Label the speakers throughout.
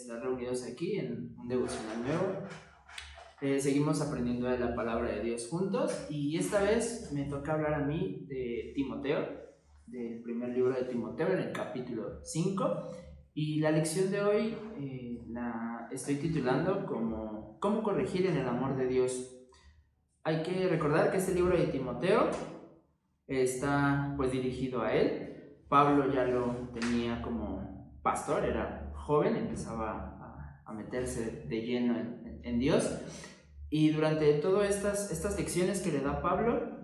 Speaker 1: estar reunidos aquí en un devocional nuevo. Eh, seguimos aprendiendo de la palabra de Dios juntos y esta vez me toca hablar a mí de Timoteo, del primer libro de Timoteo en el capítulo 5 y la lección de hoy eh, la estoy titulando como ¿Cómo corregir en el amor de Dios? Hay que recordar que este libro de Timoteo está pues dirigido a él. Pablo ya lo tenía como pastor, era joven, empezaba a, meterse de lleno en, Dios. Y durante todas estas, estas lecciones que le da Pablo,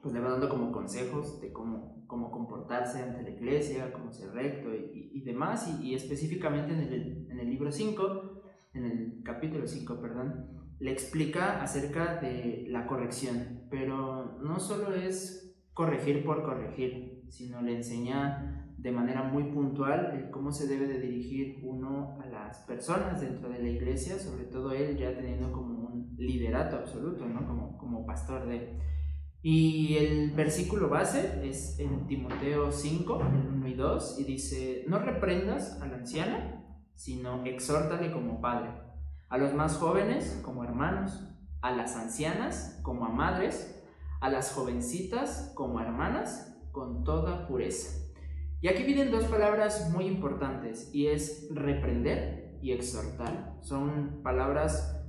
Speaker 1: pues le va dando como consejos de cómo, cómo comportarse ante la iglesia, cómo ser recto y, demás. Y, específicamente en el, en el libro 5, en el capítulo 5, perdón, le explica acerca de la corrección. Pero no solo es corregir por corregir, sino le enseña de manera muy puntual cómo se debe de dirigir uno a las personas dentro de la iglesia, sobre todo él ya teniendo como un liderato absoluto, ¿no? como, como pastor de... Y el versículo base es en Timoteo 5, el 1 y 2, y dice, no reprendas a la anciana, sino exhórtale como padre, a los más jóvenes como hermanos, a las ancianas como a madres, a las jovencitas como hermanas con toda pureza. Y aquí vienen dos palabras muy importantes y es reprender y exhortar. Son palabras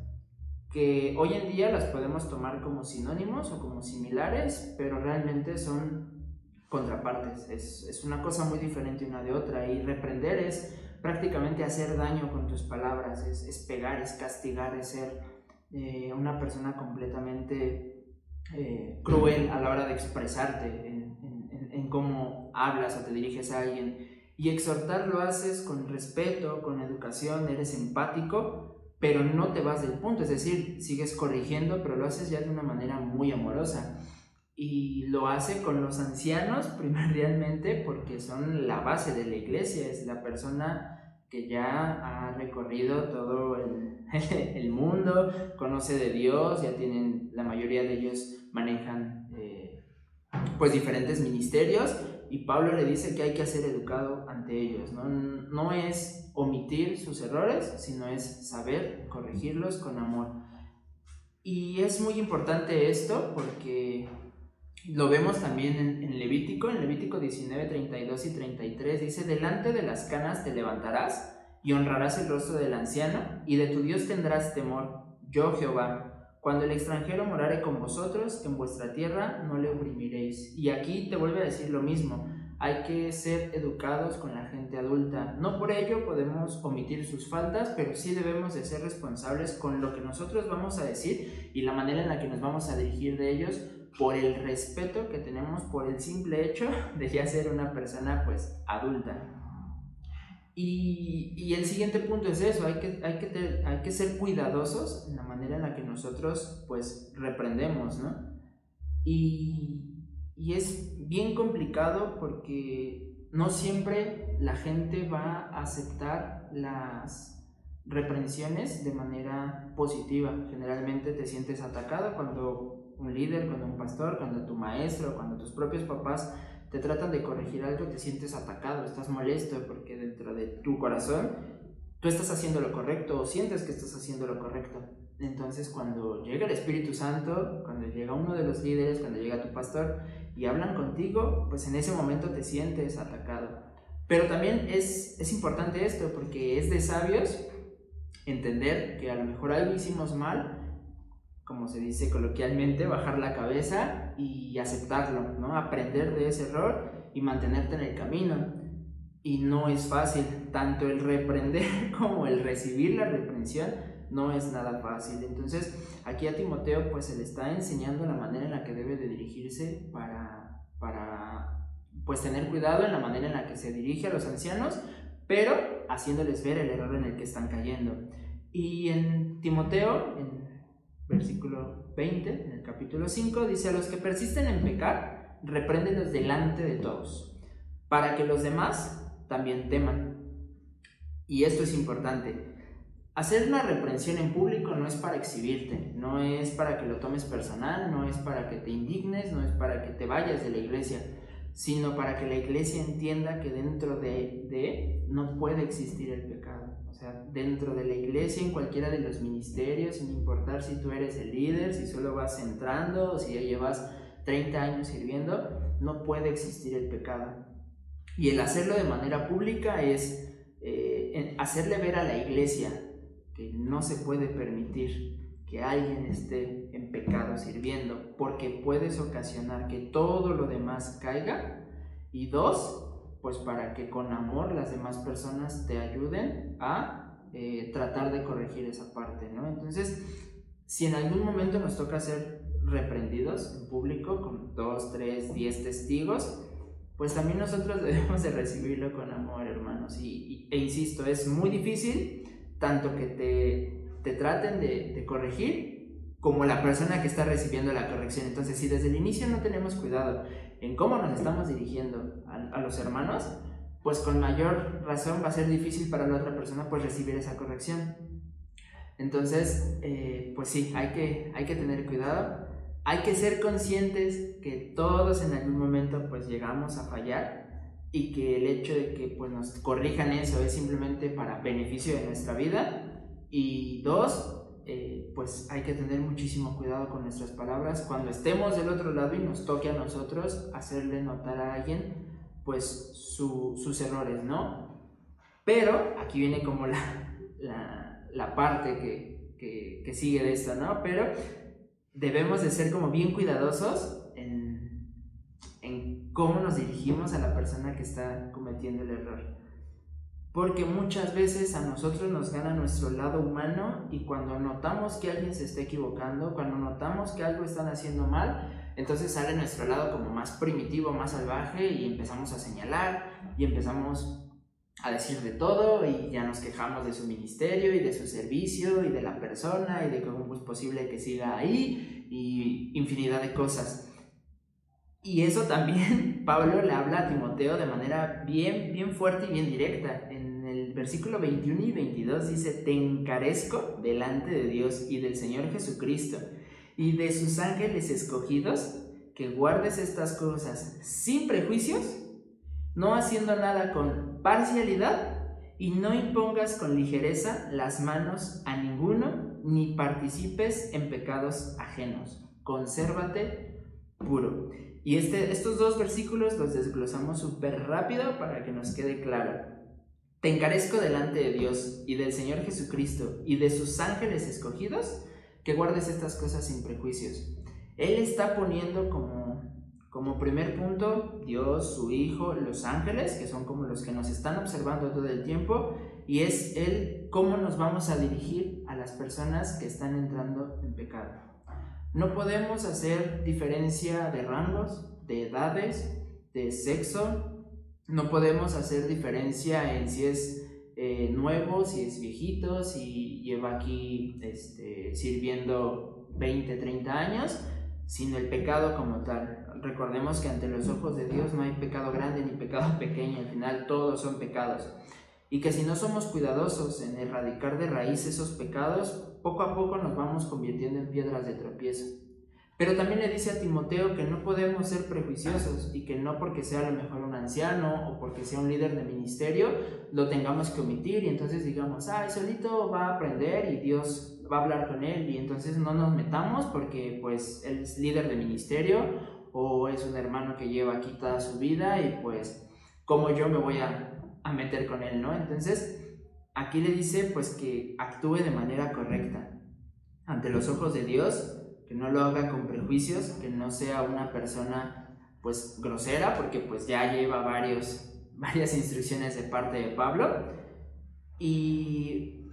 Speaker 1: que hoy en día las podemos tomar como sinónimos o como similares, pero realmente son contrapartes. Es, una cosa muy diferente una de otra y reprender es prácticamente hacer daño con tus palabras, es, pegar, es castigar, es ser eh, una persona completamente eh, cruel a la hora de expresarte en, en, cómo hablas o te diriges a alguien. Y exhortar lo haces con respeto, con educación, eres empático, pero no te vas del punto, es decir, sigues corrigiendo, pero lo haces ya de una manera muy amorosa. Y lo hace con los ancianos primordialmente porque son la base de la iglesia, es la persona que ya ha recorrido todo el, el, mundo, conoce de Dios, ya tienen, la mayoría de ellos manejan eh, pues diferentes ministerios y Pablo le dice que hay que ser educado ante ellos, ¿no? no es omitir sus errores, sino es saber corregirlos con amor. Y es muy importante esto porque lo vemos también en, Levítico, en Levítico 19, 32 y 33, dice, delante de las canas te levantarás y honrarás el rostro del anciano, y de tu Dios tendrás temor, yo Jehová. Cuando el extranjero morare con vosotros, en vuestra tierra no le oprimiréis. Y aquí te vuelve a decir lo mismo, hay que ser educados con la gente adulta. No por ello podemos omitir sus faltas, pero sí debemos de ser responsables con lo que nosotros vamos a decir y la manera en la que nos vamos a dirigir de ellos por el respeto que tenemos por el simple hecho de ya ser una persona pues adulta. Y, y el siguiente punto es eso, hay que, hay, que hay que ser cuidadosos en la manera en la que nosotros pues reprendemos, ¿no? Y, y es bien complicado porque no siempre la gente va a aceptar las reprensiones de manera positiva. Generalmente te sientes atacado cuando un líder, cuando un pastor, cuando tu maestro, cuando tus propios papás te tratan de corregir algo, te sientes atacado, estás molesto porque dentro de tu corazón tú estás haciendo lo correcto o sientes que estás haciendo lo correcto. Entonces cuando llega el Espíritu Santo, cuando llega uno de los líderes, cuando llega tu pastor y hablan contigo, pues en ese momento te sientes atacado. Pero también es, es importante esto porque es de sabios entender que a lo mejor algo hicimos mal como se dice coloquialmente, bajar la cabeza y aceptarlo, ¿no? Aprender de ese error y mantenerte en el camino. Y no es fácil, tanto el reprender como el recibir la reprensión no es nada fácil. Entonces, aquí a Timoteo pues se le está enseñando la manera en la que debe de dirigirse para, para pues tener cuidado en la manera en la que se dirige a los ancianos, pero haciéndoles ver el error en el que están cayendo. Y en Timoteo, en versículo 20, en el capítulo 5, dice, a los que persisten en pecar, repréndelos delante de todos, para que los demás también teman. Y esto es importante. hacer una reprensión en público no es para exhibirte, no es para que lo tomes personal, no es para que te indignes, no es para que te vayas de la iglesia, sino para que la iglesia entienda que dentro de, de no puede existir el pecado. O sea, dentro de la iglesia, en cualquiera de los ministerios, sin importar si tú eres el líder, si solo vas entrando o si ya llevas 30 años sirviendo, no puede existir el pecado. Y el hacerlo de manera pública es eh, hacerle ver a la iglesia que no se puede permitir que alguien esté en pecado sirviendo, porque puedes ocasionar que todo lo demás caiga. Y dos, pues para que con amor las demás personas te ayuden a eh, tratar de corregir esa parte, ¿no? Entonces, si en algún momento nos toca ser reprendidos en público con dos, tres, diez testigos, pues también nosotros debemos de recibirlo con amor, hermanos. Y, e insisto, es muy difícil tanto que te, te traten de, corregir como la persona que está recibiendo la corrección. Entonces, si desde el inicio no tenemos cuidado en cómo nos estamos dirigiendo a, los hermanos, pues con mayor razón va a ser difícil para la otra persona pues recibir esa corrección. Entonces, eh, pues sí, hay que, hay que tener cuidado hay que ser conscientes que todos en algún momento pues llegamos a fallar y que el hecho de que pues nos corrijan eso es simplemente para beneficio de nuestra vida y dos eh, pues hay que tener muchísimo cuidado con nuestras palabras. Cuando estemos del otro lado y nos toque a nosotros hacerle notar a alguien pues sus errores no pero aquí viene como la, la, parte que, que, sigue de esto no pero debemos de ser como bien cuidadosos en, en cómo nos dirigimos a la persona que está cometiendo el error. Porque muchas veces a nosotros nos gana nuestro lado humano y cuando notamos que alguien se está equivocando, cuando notamos que algo están haciendo mal, entonces sale nuestro lado como más primitivo, más salvaje y empezamos a señalar y empezamos a decir de todo y ya nos quejamos de su ministerio y de su servicio y de la persona y de cómo es posible que siga ahí y infinidad de cosas. Y eso también Pablo le habla a Timoteo de manera bien, bien fuerte y bien directa. En el versículo 21 y 22 dice, te encarezco delante de Dios y del Señor Jesucristo y de sus ángeles escogidos, que guardes estas cosas sin prejuicios no haciendo nada con parcialidad y no impongas con ligereza las manos a ninguno, ni participes en pecados ajenos. Consérvate puro. Y este, estos dos versículos los desglosamos súper rápido para que nos quede claro. Te encarezco delante de Dios y del Señor Jesucristo y de sus ángeles escogidos que guardes estas cosas sin prejuicios. Él está poniendo como como primer punto, Dios, su Hijo, los ángeles, que son como los que nos están observando todo el tiempo, y es Él cómo nos vamos a dirigir a las personas que están entrando en pecado. No podemos hacer diferencia de rangos, de edades, de sexo, no podemos hacer diferencia en si es eh, nuevo, si es viejito, si lleva aquí este, sirviendo 20, 30 años, sino el pecado como tal recordemos que ante los ojos de Dios no hay pecado grande ni pecado pequeño, al final todos son pecados. Y que si no somos cuidadosos en erradicar de raíz esos pecados, poco a poco nos vamos convirtiendo en piedras de tropiezo. Pero también le dice a Timoteo que no podemos ser prejuiciosos y que no porque sea a lo mejor un anciano o porque sea un líder de ministerio lo tengamos que omitir y entonces digamos, ay, solito va a aprender y Dios va a hablar con él y entonces no nos metamos porque pues él es líder de ministerio o es un hermano que lleva aquí toda su vida y pues como yo me voy a, meter con él, ¿no? Entonces, aquí le dice pues que actúe de manera correcta ante los ojos de Dios, que no lo haga con prejuicios, que no sea una persona pues grosera, porque pues ya lleva varios, varias instrucciones de parte de Pablo. Y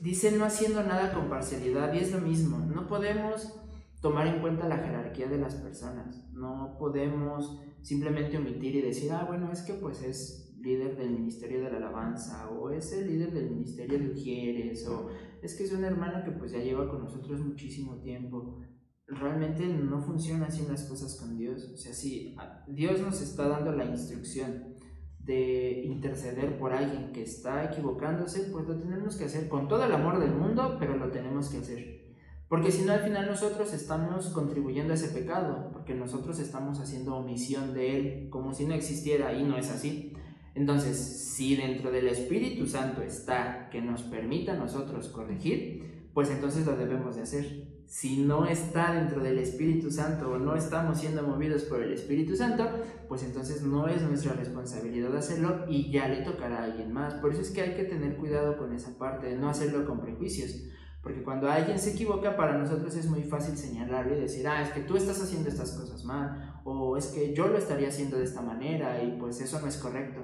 Speaker 1: dice no haciendo nada con parcialidad, y es lo mismo, no podemos tomar en cuenta la jerarquía de las personas. No podemos simplemente omitir y decir, ah, bueno, es que pues es líder del Ministerio de la Alabanza, o es el líder del Ministerio de Ujieres, o es que es un hermano que pues ya lleva con nosotros muchísimo tiempo. Realmente no funciona así las cosas con Dios. O sea, si Dios nos está dando la instrucción de interceder por alguien que está equivocándose, pues lo tenemos que hacer con todo el amor del mundo, pero lo tenemos que hacer. Porque si no, al final nosotros estamos contribuyendo a ese pecado, porque nosotros estamos haciendo omisión de él, como si no existiera, y no es así. Entonces, si dentro del Espíritu Santo está que nos permita a nosotros corregir, pues entonces lo debemos de hacer si no está dentro del Espíritu Santo o no estamos siendo movidos por el Espíritu Santo, pues entonces no es nuestra responsabilidad hacerlo y ya le tocará a alguien más. Por eso es que hay que tener cuidado con esa parte, de no hacerlo con prejuicios. Porque cuando alguien se equivoca, para nosotros es muy fácil señalarlo y decir, ah, es que tú estás haciendo estas cosas mal, o es que yo lo estaría haciendo de esta manera y pues eso no es correcto.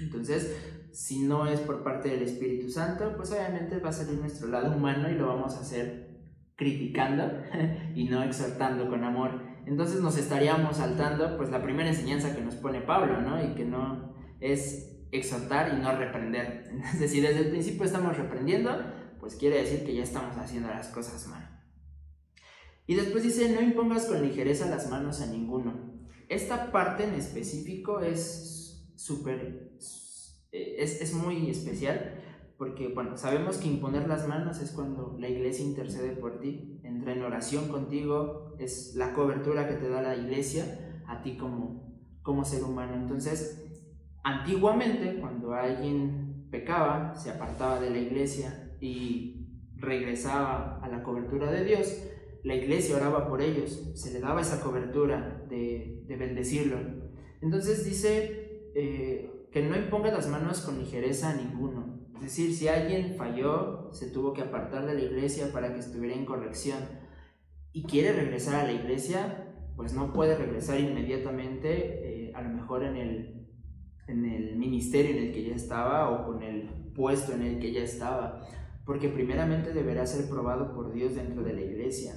Speaker 1: Entonces, si no es por parte del Espíritu Santo, pues obviamente va a salir nuestro lado humano y lo vamos a hacer criticando y no exhortando con amor. Entonces nos estaríamos saltando pues la primera enseñanza que nos pone Pablo, ¿no? Y que no es exhortar y no reprender. Entonces si desde el principio estamos reprendiendo, pues quiere decir que ya estamos haciendo las cosas mal. Y después dice, no impongas con ligereza las manos a ninguno. Esta parte en específico es súper, es, es muy especial porque bueno, sabemos que imponer las manos es cuando la iglesia intercede por ti, entra en oración contigo, es la cobertura que te da la iglesia a ti como, como ser humano. Entonces, antiguamente cuando alguien pecaba, se apartaba de la iglesia y regresaba a la cobertura de Dios, la iglesia oraba por ellos, se le daba esa cobertura de, de bendecirlo. Entonces dice eh, que no imponga las manos con ligereza a ninguno, es decir, si alguien falló, se tuvo que apartar de la iglesia para que estuviera en corrección. Y quiere regresar a la iglesia, pues no puede regresar inmediatamente, eh, a lo mejor en el, en el ministerio en el que ya estaba o con el puesto en el que ya estaba, porque primeramente deberá ser probado por Dios dentro de la iglesia.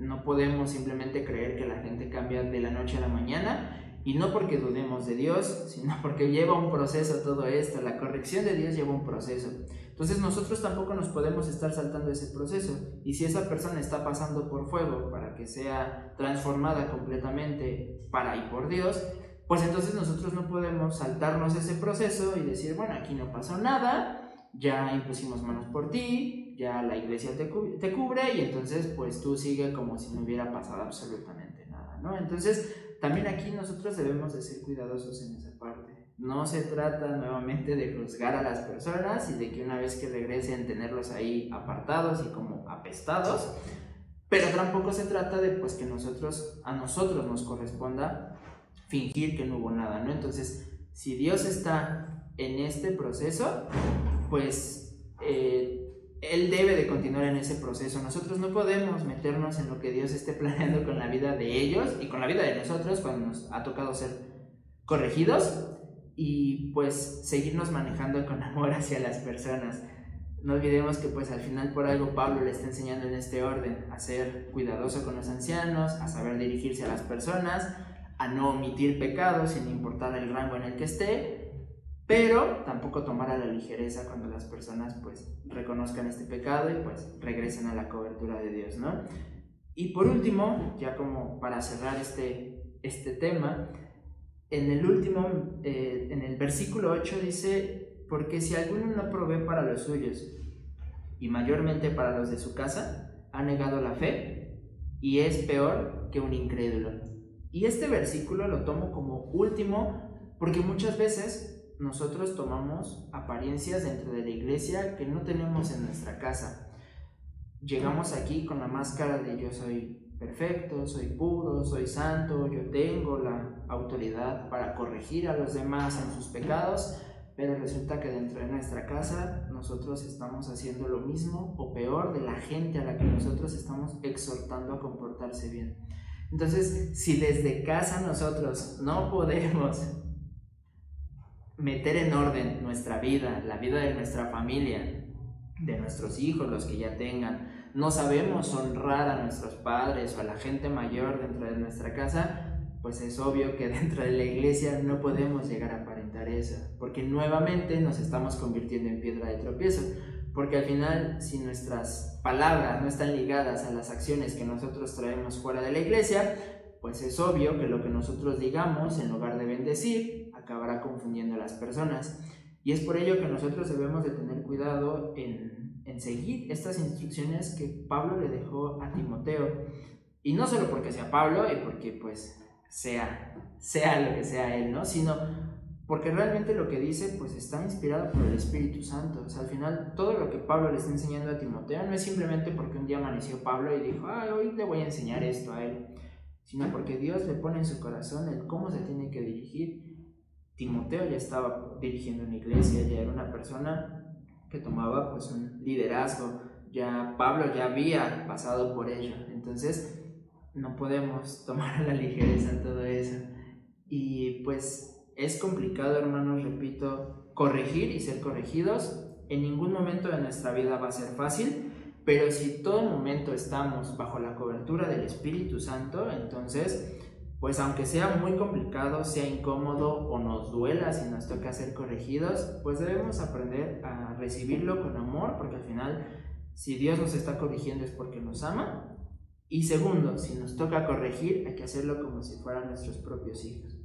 Speaker 1: No podemos simplemente creer que la gente cambia de la noche a la mañana y no porque dudemos de Dios, sino porque lleva un proceso todo esto. La corrección de Dios lleva un proceso. Entonces nosotros tampoco nos podemos estar saltando ese proceso. Y si esa persona está pasando por fuego para que sea transformada completamente para y por Dios, pues entonces nosotros no podemos saltarnos ese proceso y decir, bueno, aquí no pasó nada, ya impusimos manos por ti, ya la iglesia te, te cubre y entonces pues tú sigue como si no hubiera pasado absolutamente nada, ¿no? Entonces también aquí nosotros debemos de ser cuidadosos en esa parte. No se trata nuevamente de juzgar a las personas y de que una vez que regresen tenerlos ahí apartados y como apestados, pero tampoco se trata de pues que nosotros a nosotros nos corresponda fingir que no hubo nada, ¿no? Entonces, si Dios está en este proceso, pues eh, él debe de continuar en ese proceso. Nosotros no podemos meternos en lo que Dios esté planeando con la vida de ellos y con la vida de nosotros cuando nos ha tocado ser corregidos y pues seguirnos manejando con amor hacia las personas. No olvidemos que pues al final por algo Pablo le está enseñando en este orden a ser cuidadoso con los ancianos, a saber dirigirse a las personas, a no omitir pecados sin importar el rango en el que esté pero tampoco tomar a la ligereza cuando las personas pues reconozcan este pecado y pues regresen a la cobertura de Dios, ¿no? Y por último, ya como para cerrar este, este tema, en el último, eh, en el versículo 8 dice, porque si alguno no provee para los suyos y mayormente para los de su casa, ha negado la fe y es peor que un incrédulo. Y este versículo lo tomo como último porque muchas veces nosotros tomamos apariencias dentro de la iglesia que no tenemos en nuestra casa. Llegamos aquí con la máscara de yo soy perfecto, soy puro, soy santo, yo tengo la autoridad para corregir a los demás en sus pecados, pero resulta que dentro de nuestra casa nosotros estamos haciendo lo mismo o peor de la gente a la que nosotros estamos exhortando a comportarse bien. Entonces, si desde casa nosotros no podemos meter en orden nuestra vida, la vida de nuestra familia, de nuestros hijos, los que ya tengan, no sabemos honrar a nuestros padres o a la gente mayor dentro de nuestra casa, pues es obvio que dentro de la iglesia no podemos llegar a aparentar eso, porque nuevamente nos estamos convirtiendo en piedra de tropiezo, porque al final si nuestras palabras no están ligadas a las acciones que nosotros traemos fuera de la iglesia, pues es obvio que lo que nosotros digamos, en lugar de bendecir, acabará confundiendo a las personas. Y es por ello que nosotros debemos de tener cuidado en, en seguir estas instrucciones que Pablo le dejó a Timoteo. Y no solo porque sea Pablo y porque pues sea, sea lo que sea él, ¿no? Sino porque realmente lo que dice pues está inspirado por el Espíritu Santo. O sea, al final todo lo que Pablo le está enseñando a Timoteo no es simplemente porque un día amaneció Pablo y dijo, ah, hoy le voy a enseñar esto a él, sino porque Dios le pone en su corazón el cómo se tiene que dirigir. Timoteo ya estaba dirigiendo una iglesia, ya era una persona que tomaba pues un liderazgo, ya Pablo ya había pasado por ello, entonces no podemos tomar a la ligereza todo eso. Y pues es complicado, hermanos, repito, corregir y ser corregidos. En ningún momento de nuestra vida va a ser fácil, pero si todo momento estamos bajo la cobertura del Espíritu Santo, entonces, pues aunque sea muy complicado, sea incómodo o nos duela si nos toca ser corregidos, pues debemos aprender a recibirlo con amor, porque al final, si Dios nos está corrigiendo es porque nos ama. Y segundo, si nos toca corregir, hay que hacerlo como si fueran nuestros propios hijos.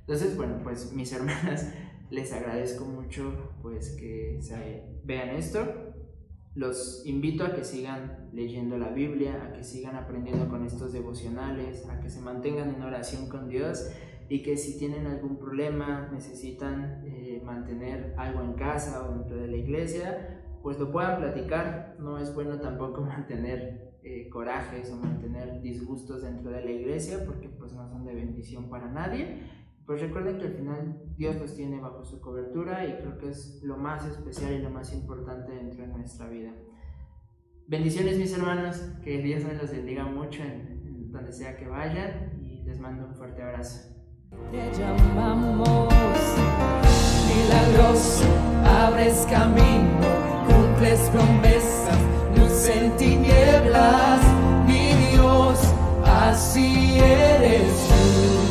Speaker 1: Entonces, bueno, pues mis hermanas, les agradezco mucho pues que se vean esto. Los invito a que sigan leyendo la Biblia, a que sigan aprendiendo con estos devocionales, a que se mantengan en oración con Dios y que si tienen algún problema, necesitan eh, mantener algo en casa o dentro de la iglesia, pues lo puedan platicar. No es bueno tampoco mantener eh, corajes o mantener disgustos dentro de la iglesia porque pues no son de bendición para nadie pues recuerden que al final Dios los tiene bajo su cobertura y creo que es lo más especial y lo más importante dentro de nuestra vida. Bendiciones mis hermanos, que Dios me los bendiga mucho en, donde sea que vayan y les mando un fuerte abrazo. Te llamamos, milagros, abres camino, cumples promesas, luz en tinieblas, mi Dios, así eres tú.